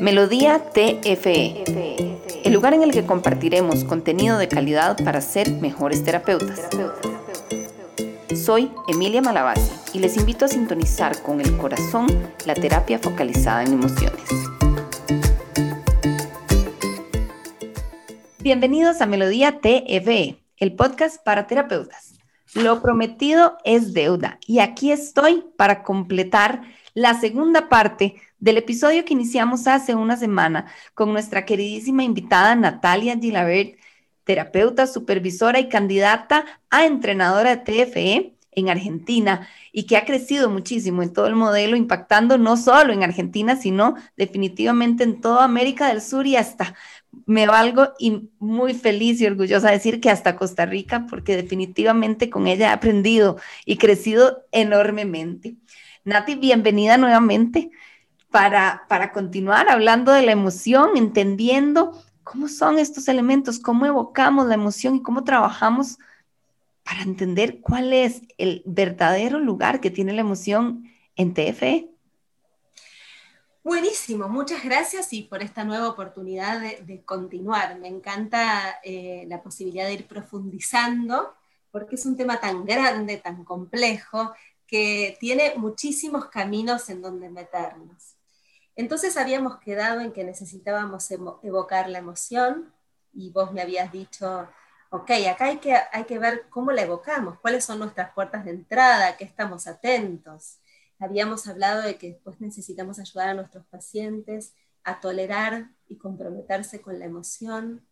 Melodía TFE, el lugar en el que compartiremos contenido de calidad para ser mejores terapeutas. Soy Emilia Malavasi y les invito a sintonizar con el corazón la terapia focalizada en emociones. Bienvenidos a Melodía TFE, el podcast para terapeutas. Lo prometido es deuda y aquí estoy para completar la segunda parte del episodio que iniciamos hace una semana con nuestra queridísima invitada Natalia Gilabert, terapeuta, supervisora y candidata a entrenadora de TFE en Argentina y que ha crecido muchísimo en todo el modelo, impactando no solo en Argentina, sino definitivamente en toda América del Sur y hasta me valgo y muy feliz y orgullosa de decir que hasta Costa Rica, porque definitivamente con ella he aprendido y crecido enormemente. Nati, bienvenida nuevamente para, continuar hablando de la emoción, entendiendo cómo son estos elementos, cómo evocamos la emoción y cómo trabajamos para entender cuál es el verdadero lugar que tiene la emoción en TFE. Buenísimo, muchas gracias y por esta nueva oportunidad de, continuar. Me encanta eh, la posibilidad de ir profundizando porque es un tema tan grande, tan complejo, que tiene muchísimos caminos en donde meternos. Entonces habíamos quedado en que necesitábamos evocar la emoción y vos me habías dicho, ok, acá hay que, hay que ver cómo la evocamos, cuáles son nuestras puertas de entrada, a qué estamos atentos. Habíamos hablado de que después necesitamos ayudar a nuestros pacientes a tolerar y comprometerse con la emoción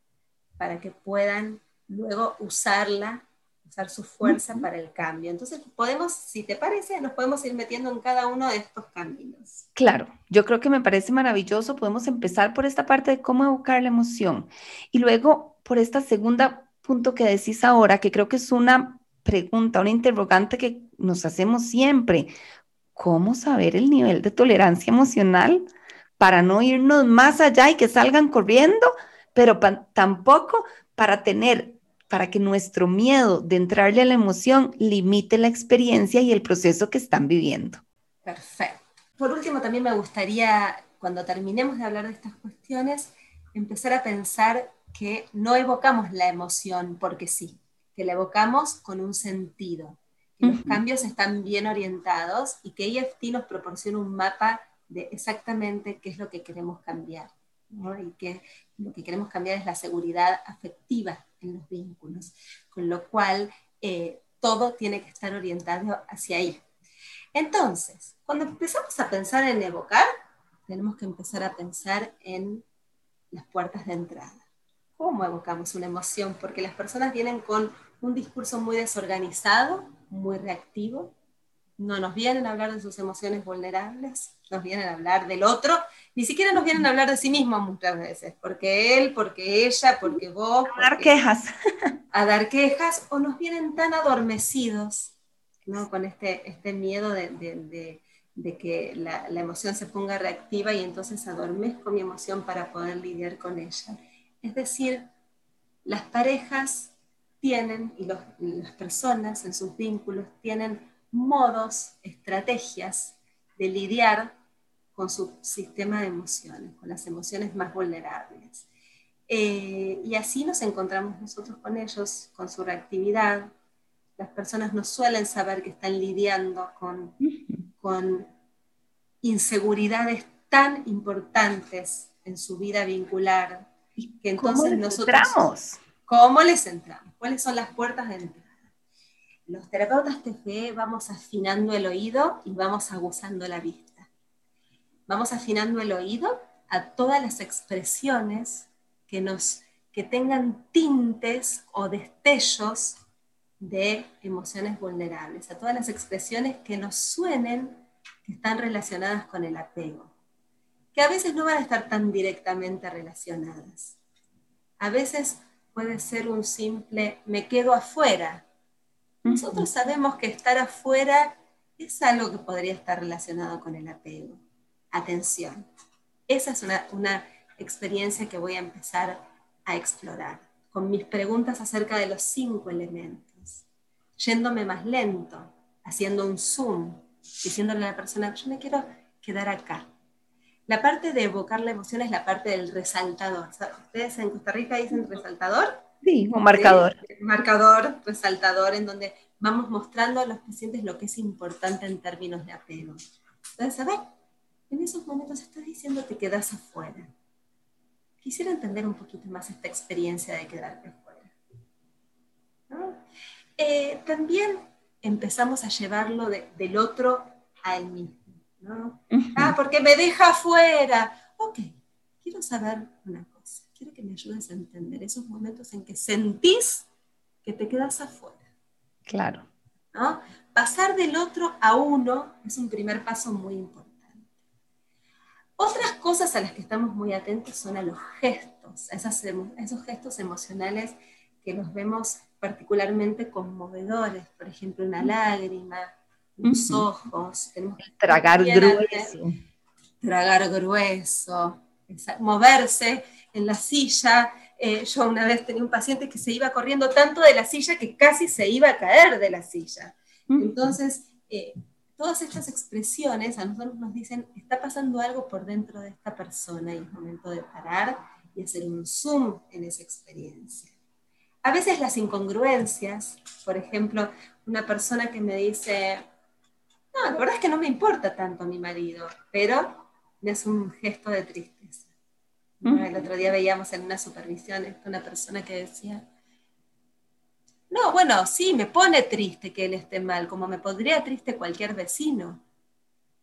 para que puedan luego usarla usar su fuerza para el cambio. Entonces, podemos, si te parece, nos podemos ir metiendo en cada uno de estos caminos. Claro, yo creo que me parece maravilloso. Podemos empezar por esta parte de cómo evocar la emoción y luego por esta segunda punto que decís ahora, que creo que es una pregunta, una interrogante que nos hacemos siempre. ¿Cómo saber el nivel de tolerancia emocional para no irnos más allá y que salgan corriendo, pero tampoco para tener para que nuestro miedo de entrarle a la emoción limite la experiencia y el proceso que están viviendo. Perfecto. Por último, también me gustaría, cuando terminemos de hablar de estas cuestiones, empezar a pensar que no evocamos la emoción porque sí, que la evocamos con un sentido, que los cambios están bien orientados y que EFT nos proporciona un mapa de exactamente qué es lo que queremos cambiar. Y que lo que queremos cambiar es la seguridad afectiva en los vínculos, con lo cual eh, todo tiene que estar orientado hacia ahí. Entonces, cuando empezamos a pensar en evocar, tenemos que empezar a pensar en las puertas de entrada. ¿Cómo evocamos una emoción? Porque las personas vienen con un discurso muy desorganizado, muy reactivo, no nos vienen a hablar de sus emociones vulnerables, nos vienen a hablar del otro, ni siquiera nos vienen a hablar de sí mismos muchas veces, porque él, porque ella, porque vos. A dar quejas. A dar quejas, o nos vienen tan adormecidos, ¿no? con este, este miedo de, que la, emoción se ponga reactiva y entonces adormezco mi emoción para poder lidiar con ella. Es decir, las parejas tienen, y las personas en sus vínculos tienen modos, estrategias de lidiar con su sistema de emociones, con las emociones más vulnerables. Eh, y así nos encontramos nosotros con ellos, con su reactividad. Las personas no suelen saber que están lidiando con, con inseguridades tan importantes en su vida vincular. Que entonces ¿Cómo les nosotros, entramos? ¿Cómo les entramos? ¿Cuáles son las puertas de entrada? Los terapeutas TFE vamos afinando el oído y vamos aguzando la vista. Vamos afinando el oído a todas las expresiones que, nos, que tengan tintes o destellos de emociones vulnerables, a todas las expresiones que nos suenen que están relacionadas con el apego, que a veces no van a estar tan directamente relacionadas. A veces puede ser un simple me quedo afuera nosotros sabemos que estar afuera es algo que podría estar relacionado con el apego. Atención, esa es una, experiencia que voy a empezar a explorar con mis preguntas acerca de los cinco elementos, yéndome más lento, haciendo un zoom, diciéndole a la persona, yo me quiero quedar acá. La parte de evocar la emoción es la parte del resaltador. ¿Ustedes en Costa Rica dicen resaltador? Sí, un marcador. Marcador, resaltador, en donde vamos mostrando a los pacientes lo que es importante en términos de apego. Entonces, a ver, en esos momentos estás diciendo que quedas afuera. Quisiera entender un poquito más esta experiencia de quedarte afuera. Eh, también empezamos a llevarlo del otro al mismo. ¿no? Ah, porque me deja afuera. Ok, quiero saber una cosa. Quiero que me ayudes a entender esos momentos en que sentís que te quedas afuera. Claro. ¿no? Pasar del otro a uno es un primer paso muy importante. Otras cosas a las que estamos muy atentos son a los gestos, a esos gestos emocionales que los vemos particularmente conmovedores, por ejemplo, una lágrima, los ojos, tragar grueso. Tragar grueso, moverse en la silla. Eh, yo una vez tenía un paciente que se iba corriendo tanto de la silla que casi se iba a caer de la silla. Entonces, eh, todas estas expresiones a nosotros nos dicen, está pasando algo por dentro de esta persona y es momento de parar y hacer un zoom en esa experiencia. A veces las incongruencias, por ejemplo, una persona que me dice, no, la verdad es que no me importa tanto a mi marido, pero es un gesto de tristeza. El otro día veíamos en una supervisión una persona que decía, no, bueno, sí, me pone triste que él esté mal, como me pondría triste cualquier vecino.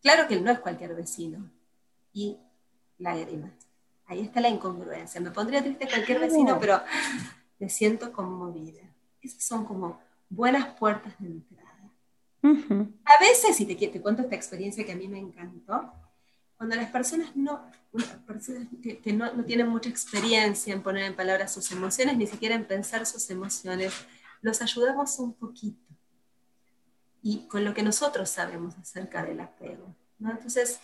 Claro que él no es cualquier vecino. Y lágrimas. Ahí está la incongruencia. Me pondría triste cualquier vecino, pero me siento conmovida. Esas son como buenas puertas de entrada. A veces, y te, te, cuento esta experiencia que a mí me encantó, cuando las personas no, personas que, no, tienen mucha experiencia en poner en palabras sus emociones, ni siquiera en pensar sus emociones, los ayudamos un poquito. Y con lo que nosotros sabemos acerca del apego. ¿no? Entonces,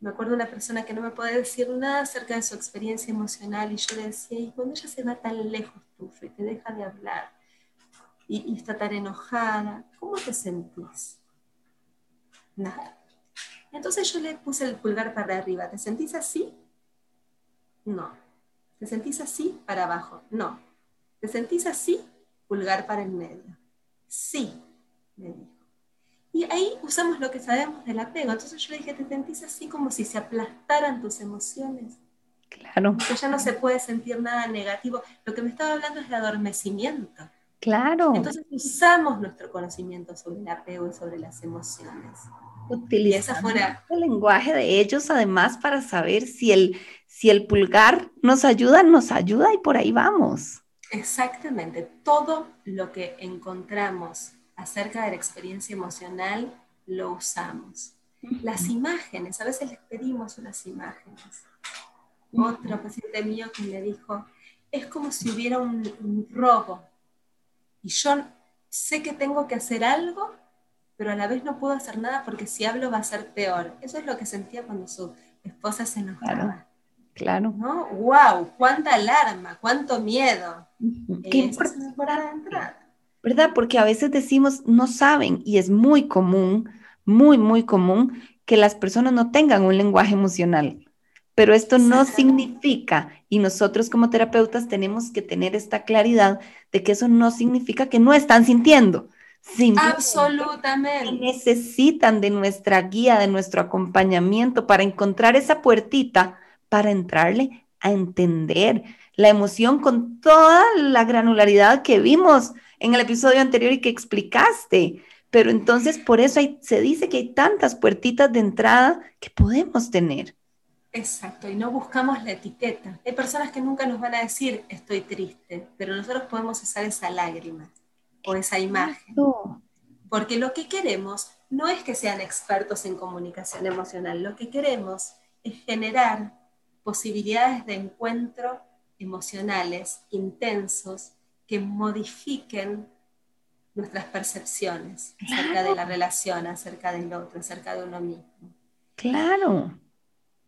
me acuerdo una persona que no me puede decir nada acerca de su experiencia emocional y yo le decía, y cuando ella se va tan lejos tuyo y te deja de hablar y, está tan enojada, ¿cómo te sentís? Nada. Entonces yo le puse el pulgar para arriba, ¿te sentís así? No. ¿Te sentís así? Para abajo. No. ¿Te sentís así? Pulgar para el medio. Sí, me dijo. Y ahí usamos lo que sabemos del apego. Entonces yo le dije, te sentís así como si se aplastaran tus emociones. Claro. Que ya no se puede sentir nada negativo. Lo que me estaba hablando es de adormecimiento. Claro. Entonces usamos nuestro conocimiento sobre el apego y sobre las emociones. Utilizamos el lenguaje de ellos además para saber si el, si el pulgar nos ayuda, nos ayuda y por ahí vamos. Exactamente. Todo lo que encontramos acerca de la experiencia emocional, lo usamos. Las imágenes, a veces les pedimos unas imágenes. Otro paciente mío que me dijo, es como si hubiera un, robo y yo sé que tengo que hacer algo, pero a la vez no puedo hacer nada porque si hablo va a ser peor. Eso es lo que sentía cuando su esposa se enojaba. Claro. ¿No? ¡Wow! ¡Cuánta alarma! ¡Cuánto miedo! Qué importante. ¿verdad? Porque a veces decimos no saben y es muy común, muy, muy común que las personas no tengan un lenguaje emocional. Pero esto no significa, y nosotros como terapeutas tenemos que tener esta claridad de que eso no significa que no están sintiendo. Absolutamente. necesitan de nuestra guía, de nuestro acompañamiento para encontrar esa puertita para entrarle a entender la emoción con toda la granularidad que vimos en el episodio anterior y que explicaste. Pero entonces por eso se dice que hay tantas puertitas de entrada que podemos tener. Exacto, y no buscamos la etiqueta. Hay personas que nunca nos van a decir estoy triste, pero nosotros podemos usar esa lágrima o esa imagen. Porque lo que queremos no es que sean expertos en comunicación emocional, lo que queremos es generar posibilidades de encuentro emocionales intensos que modifiquen nuestras percepciones acerca de la relación, acerca del otro, acerca de uno mismo. Claro.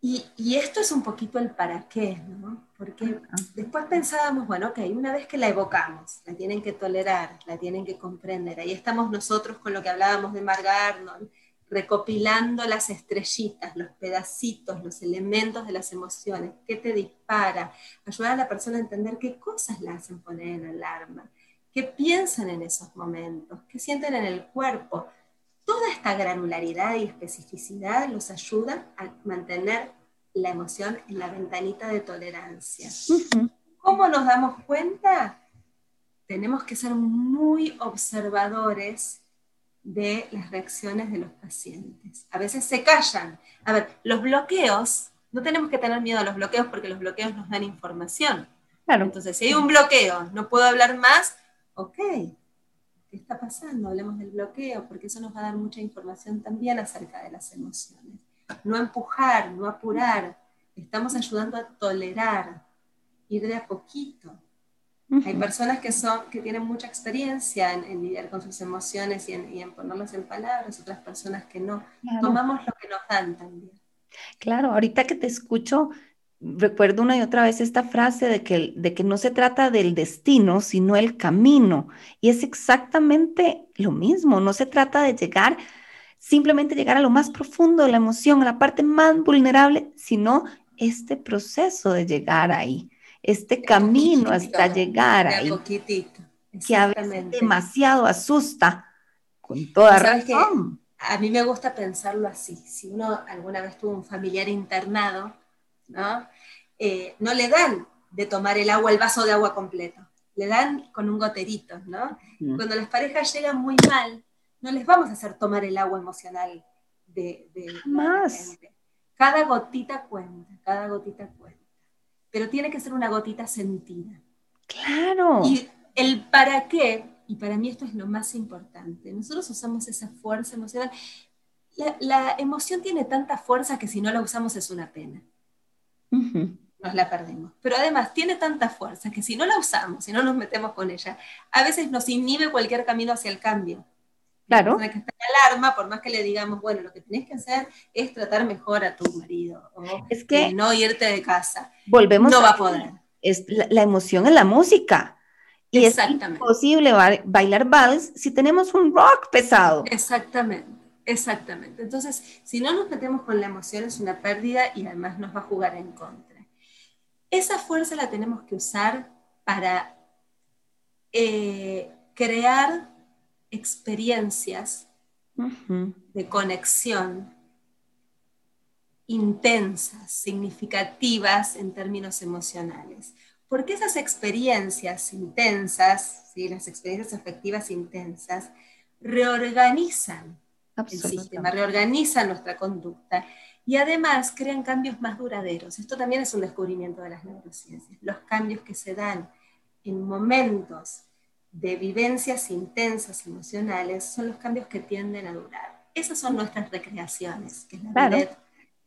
Y, y, esto es un poquito el para qué, ¿no? Porque después pensábamos, bueno, ok, una vez que la evocamos, la tienen que tolerar, la tienen que comprender, ahí estamos nosotros con lo que hablábamos de Mark Arnold, recopilando las estrellitas, los pedacitos, los elementos de las emociones, qué te dispara, ayudar a la persona a entender qué cosas la hacen poner en alarma, qué piensan en esos momentos, qué sienten en el cuerpo. Toda esta granularidad y especificidad los ayuda a mantener la emoción en la ventanita de tolerancia. ¿Cómo nos damos cuenta? Tenemos que ser muy observadores de las reacciones de los pacientes. A veces se callan. A ver, los bloqueos, no tenemos que tener miedo a los bloqueos porque los bloqueos nos dan información. Claro. Entonces, si hay un bloqueo, no puedo hablar más, ok, ¿qué está pasando? Hablemos del bloqueo, porque eso nos va a dar mucha información también acerca de las emociones. No empujar, no apurar, estamos ayudando a tolerar, ir de a poquito. Hay personas que, son, que tienen mucha experiencia en, lidiar con sus emociones y en, ponerlas en palabras, otras personas que no. Tomamos lo que nos dan también. Claro, ahorita que te escucho, recuerdo una y otra vez esta frase de que, de que no se trata del destino, sino el camino. Y es exactamente lo mismo, no se trata de llegar, simplemente llegar a lo más profundo de la emoción, a la parte más vulnerable, sino este proceso de llegar ahí este camino hasta llegar ahí, que a veces demasiado asusta, con toda razón. A mí me gusta pensarlo así. Si uno alguna vez tuvo un familiar internado, ¿no? Eh, no le dan de tomar el agua, el vaso de agua completo. Le dan con un goterito, ¿no? Mm. Cuando las parejas llegan muy mal, no les vamos a hacer tomar el agua emocional de, de Jamás. Cada gotita cuenta, cada gotita cuenta pero tiene que ser una gotita sentida. Claro. Y el para qué, y para mí esto es lo más importante, nosotros usamos esa fuerza emocional. La, emoción tiene tanta fuerza que si no la usamos es una pena. Nos la perdemos. Pero además tiene tanta fuerza que si no la usamos, si no nos metemos con ella, a veces nos inhibe cualquier camino hacia el cambio. Claro. que está en alarma, por más que le digamos, bueno, lo que tenés que hacer es tratar mejor a tu marido, o es que no irte de casa. Volvemos no va a poder. Es la, emoción en la música. Y es imposible bailar vals si tenemos un rock pesado. Exactamente, exactamente. Entonces, si no nos metemos con la emoción es una pérdida y además nos va a jugar en contra. Esa fuerza la tenemos que usar para eh, crear experiencias de conexión intensas, significativas en términos emocionales. Porque esas experiencias intensas, ¿sí? las experiencias afectivas intensas, reorganizan el sistema, reorganizan nuestra conducta y además crean cambios más duraderos. Esto también es un descubrimiento de las neurociencias. Los cambios que se dan en momentos de vivencias intensas emocionales son los cambios que tienden a durar. Esas son nuestras recreaciones, que es la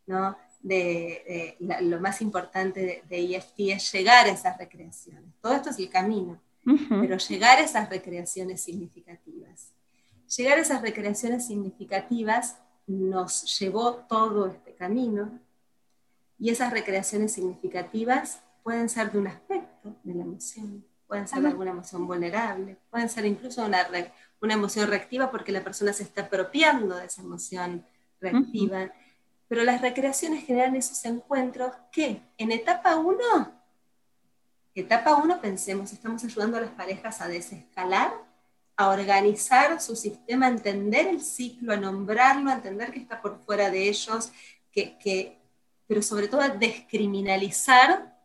¿no? De, lo más importante de, EFT es llegar a esas recreaciones. Todo esto es el camino, pero llegar a esas recreaciones significativas. Llegar a esas recreaciones significativas nos llevó todo este camino y esas recreaciones significativas pueden ser de un aspecto de la emoción, pueden ser alguna emoción vulnerable, pueden ser incluso una, una emoción reactiva porque la persona se está apropiando de esa emoción reactiva. Pero las recreaciones generan esos encuentros que en etapa 1, etapa 1 pensemos, estamos ayudando a las parejas a desescalar, a organizar su sistema, a entender el ciclo, a nombrarlo, a entender que está por fuera de ellos, que, que pero sobre todo a descriminalizar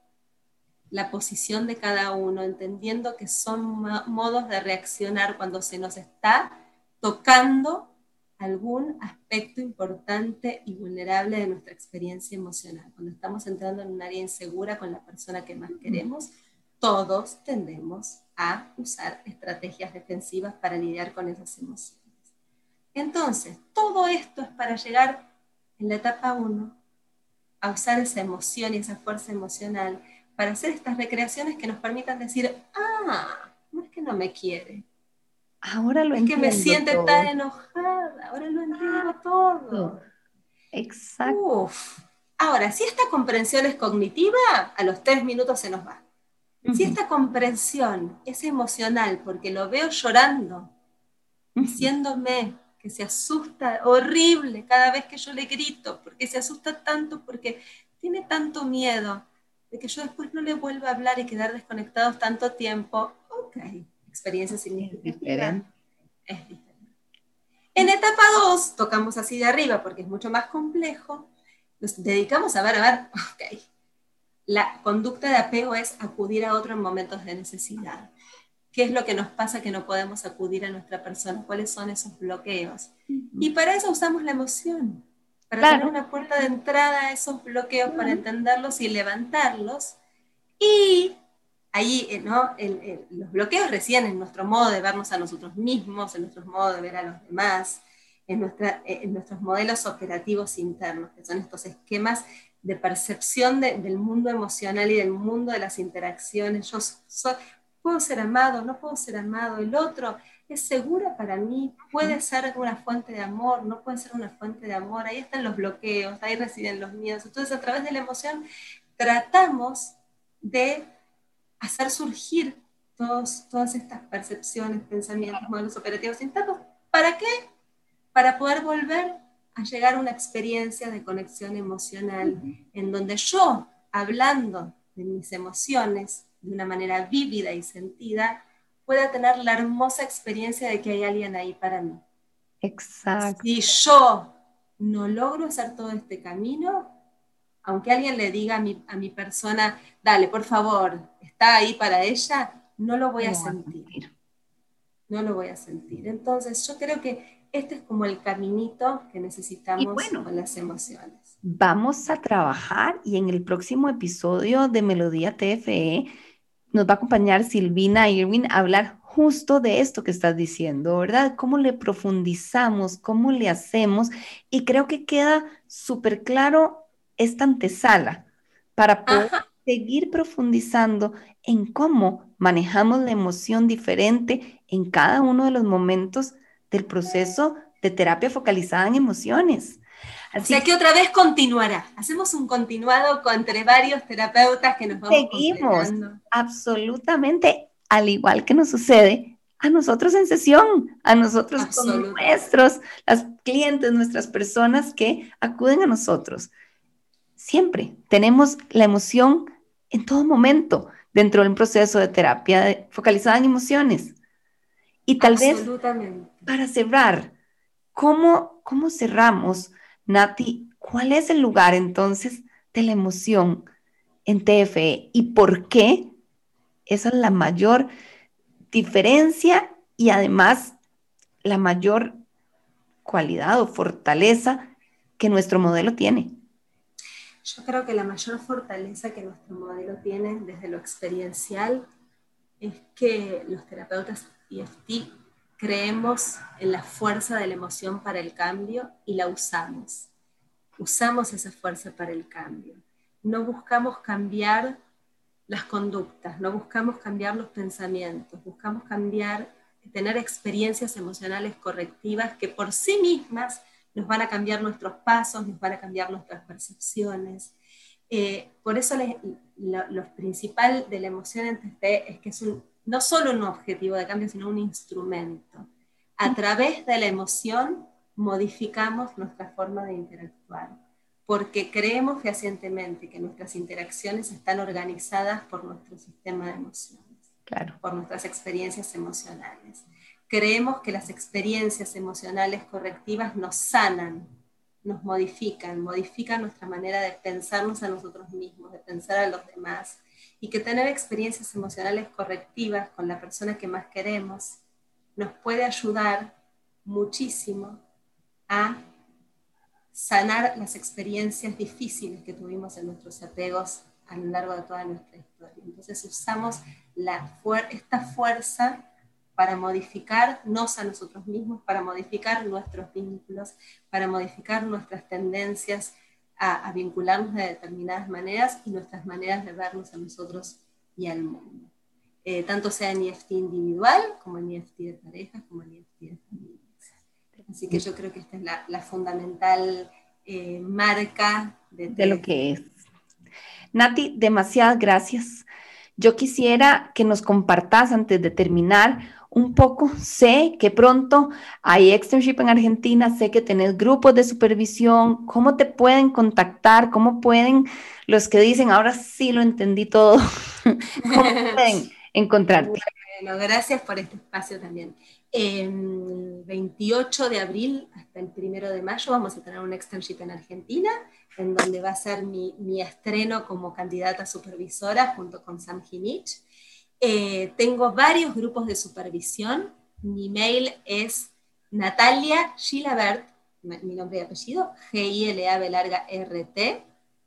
la posición de cada uno, entendiendo que son modos de reaccionar cuando se nos está tocando algún aspecto importante y vulnerable de nuestra experiencia emocional. Cuando estamos entrando en un área insegura con la persona que más queremos, todos tendemos a usar estrategias defensivas para lidiar con esas emociones. Entonces, todo esto es para llegar en la etapa 1 a usar esa emoción y esa fuerza emocional para hacer estas recreaciones que nos permitan decir, ah, no es que no me quiere. Ahora lo entiendo. Es que me siente tan enojada, ahora lo entiendo todo. Exacto. Ahora, si esta comprensión es cognitiva, a los tres minutos se nos va. Si esta comprensión es emocional, porque lo veo llorando, diciéndome que se asusta horrible cada vez que yo le grito, porque se asusta tanto, porque tiene tanto miedo de que yo después no le vuelva a hablar y quedar desconectados tanto tiempo. Ok, experiencia significativa. Es diferente. En etapa 2, tocamos así de arriba porque es mucho más complejo. Nos dedicamos a ver, a ver, ok. La conducta de apego es acudir a otro en momentos de necesidad. ¿Qué es lo que nos pasa que no podemos acudir a nuestra persona? ¿Cuáles son esos bloqueos? Y para eso usamos la emoción, para tener una puerta de entrada a esos bloqueos, para entenderlos y levantarlos. Y ahí, eh, ¿no? los bloqueos residen en nuestro modo de vernos a nosotros mismos, en nuestro modo de ver a los demás, en, nuestra, eh, en nuestros modelos operativos internos, que son estos esquemas de percepción del mundo emocional y del mundo de las interacciones. Yo puedo ser amado, no puedo ser amado, el otro es segura para mí, puede ser una fuente de amor, no puede ser una fuente de amor, ahí están los bloqueos, ahí residen los miedos. Entonces a través de la emoción tratamos de hacer surgir todos, todas estas percepciones, pensamientos, modelos operativos internos. ¿Para qué? Para poder volver a llegar a una experiencia de conexión emocional en donde yo, hablando de mis emociones de una manera vívida y sentida, pueda tener la hermosa experiencia de que hay alguien ahí para mí. Exacto. Si yo no logro hacer todo este camino, aunque alguien le diga a mi, a mi persona, dale, por favor, está ahí para ella, no lo voy a sentir. No lo voy a sentir. Entonces, yo creo que este es como el caminito que necesitamos con las emociones. Vamos a trabajar y en el próximo episodio de Melodía TFE nos va a acompañar Silvina Irwin a hablar justo de esto que estás diciendo, ¿verdad? ¿Cómo le profundizamos? ¿Cómo le hacemos? Y creo que queda súper claro esta antesala para poder seguir profundizando en cómo manejamos la emoción diferente en cada uno de los momentos del proceso de terapia focalizada en emociones. Así o sea que otra vez continuará. Hacemos un continuado con, entre varios terapeutas que nos vamos Seguimos, absolutamente, al igual que nos sucede a nosotros en sesión, a nosotros con nuestros, las clientes, nuestras personas que acuden a nosotros siempre tenemos la emoción en todo momento dentro de un proceso de terapia focalizada en emociones. Y tal vez, para cerrar, ¿cómo, ¿cómo cerramos, Nati? ¿Cuál es el lugar entonces de la emoción en TFE y por qué esa es la mayor diferencia y además la mayor cualidad o fortaleza que nuestro modelo tiene? Yo creo que la mayor fortaleza que nuestro modelo tiene desde lo experiencial es que los terapeutas EFT creemos en la fuerza de la emoción para el cambio y la usamos. Usamos esa fuerza para el cambio. No buscamos cambiar las conductas, no buscamos cambiar los pensamientos, buscamos cambiar, tener experiencias emocionales correctivas que por sí mismas nos van a cambiar nuestros pasos, nos van a cambiar nuestras percepciones. Eh, por eso lo, principal de la emoción en TFT es que es no solo un objetivo de cambio, sino un instrumento. A través de la emoción modificamos nuestra forma de interactuar, porque creemos fehacientemente que nuestras interacciones están organizadas por nuestro sistema de emociones, claro. por nuestras experiencias emocionales creemos que las experiencias emocionales correctivas nos sanan, nos modifican, modifican nuestra manera de pensarnos a nosotros mismos, de pensar a los demás, y que tener experiencias emocionales correctivas con la persona que más queremos nos puede ayudar muchísimo a sanar las experiencias difíciles que tuvimos en nuestros apegos a lo largo de toda nuestra historia. Entonces usamos esta fuerza para modificarnos a nosotros mismos, para modificar nuestros vínculos, para modificar nuestras tendencias a, vincularnos de determinadas maneras y nuestras maneras de vernos a nosotros y al mundo. Eh, tanto sea en EFT individual, como en EFT de pareja, como en EFT de familias. Así que yo creo que esta es la, fundamental eh, marca de, de lo que es. Nati, demasiadas gracias. Yo quisiera que nos compartas antes de terminar un poco. Sé que pronto hay externship en Argentina, sé que tenés grupos de supervisión. ¿Cómo te pueden contactar? ¿Cómo pueden los que dicen, ahora sí lo entendí todo? ¿Cómo pueden encontrarte? Bueno, gracias por este espacio también. El 28 de abril hasta el 1 de mayo vamos a tener un externship en Argentina, en donde va a ser mi, mi estreno como candidata supervisora junto con Sam Hinich. Eh, tengo varios grupos de supervisión. Mi mail es Natalia Gilabert, mi nombre y apellido, G-I-L-A B larga R-T,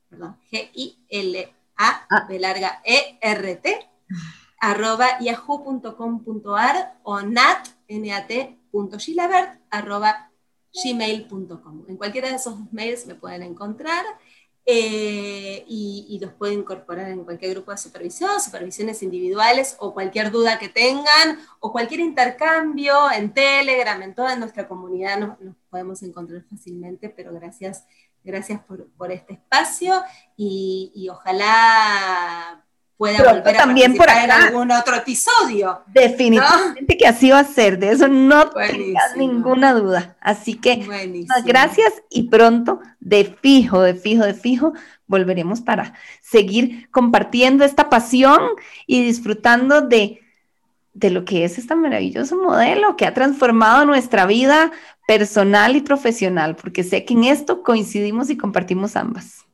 perdón, G-I-L-A B larga E-R-T, arroba yahoo.com.ar o nat, arroba gmail.com. En cualquiera de esos mails me pueden encontrar. Eh, y, los puede incorporar en cualquier grupo de supervisión, supervisiones individuales o cualquier duda que tengan o cualquier intercambio en Telegram, en toda nuestra comunidad nos, podemos encontrar fácilmente, pero gracias, gracias por, este espacio y, y ojalá pueda volver a también por en algún otro episodio. Definitivamente que así va a ser, de eso no tengas ninguna duda. Así que gracias y pronto, de fijo, de fijo, de fijo, volveremos para seguir compartiendo esta pasión y disfrutando de, de lo que es este maravilloso modelo que ha transformado nuestra vida personal y profesional, porque sé que en esto coincidimos y compartimos ambas.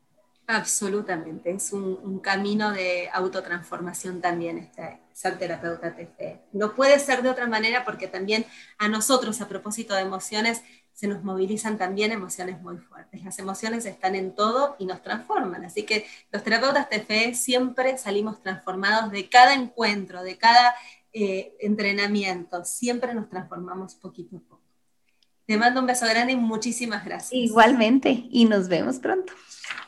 Absolutamente, es un, camino de autotransformación también este, ser terapeuta TFE. No puede ser de otra manera porque también a nosotros, a propósito de emociones, se nos movilizan también emociones muy fuertes. Las emociones están en todo y nos transforman. Así que los terapeutas TFE siempre salimos transformados de cada encuentro, de cada eh, entrenamiento. Siempre nos transformamos poquito a poco. Te mando un beso grande y muchísimas gracias. Igualmente, y nos vemos pronto.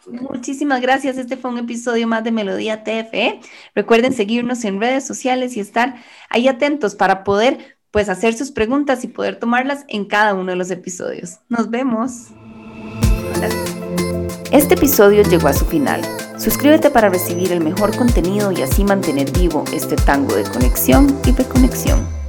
Muchísimas gracias. Este fue un episodio más de Melodía TFE. Recuerden seguirnos en redes sociales y estar ahí atentos para poder pues hacer sus preguntas y poder tomarlas en cada uno de los episodios. Nos vemos. Este episodio llegó a su final. Suscríbete para recibir el mejor contenido y así mantener vivo este tango de conexión y reconexión.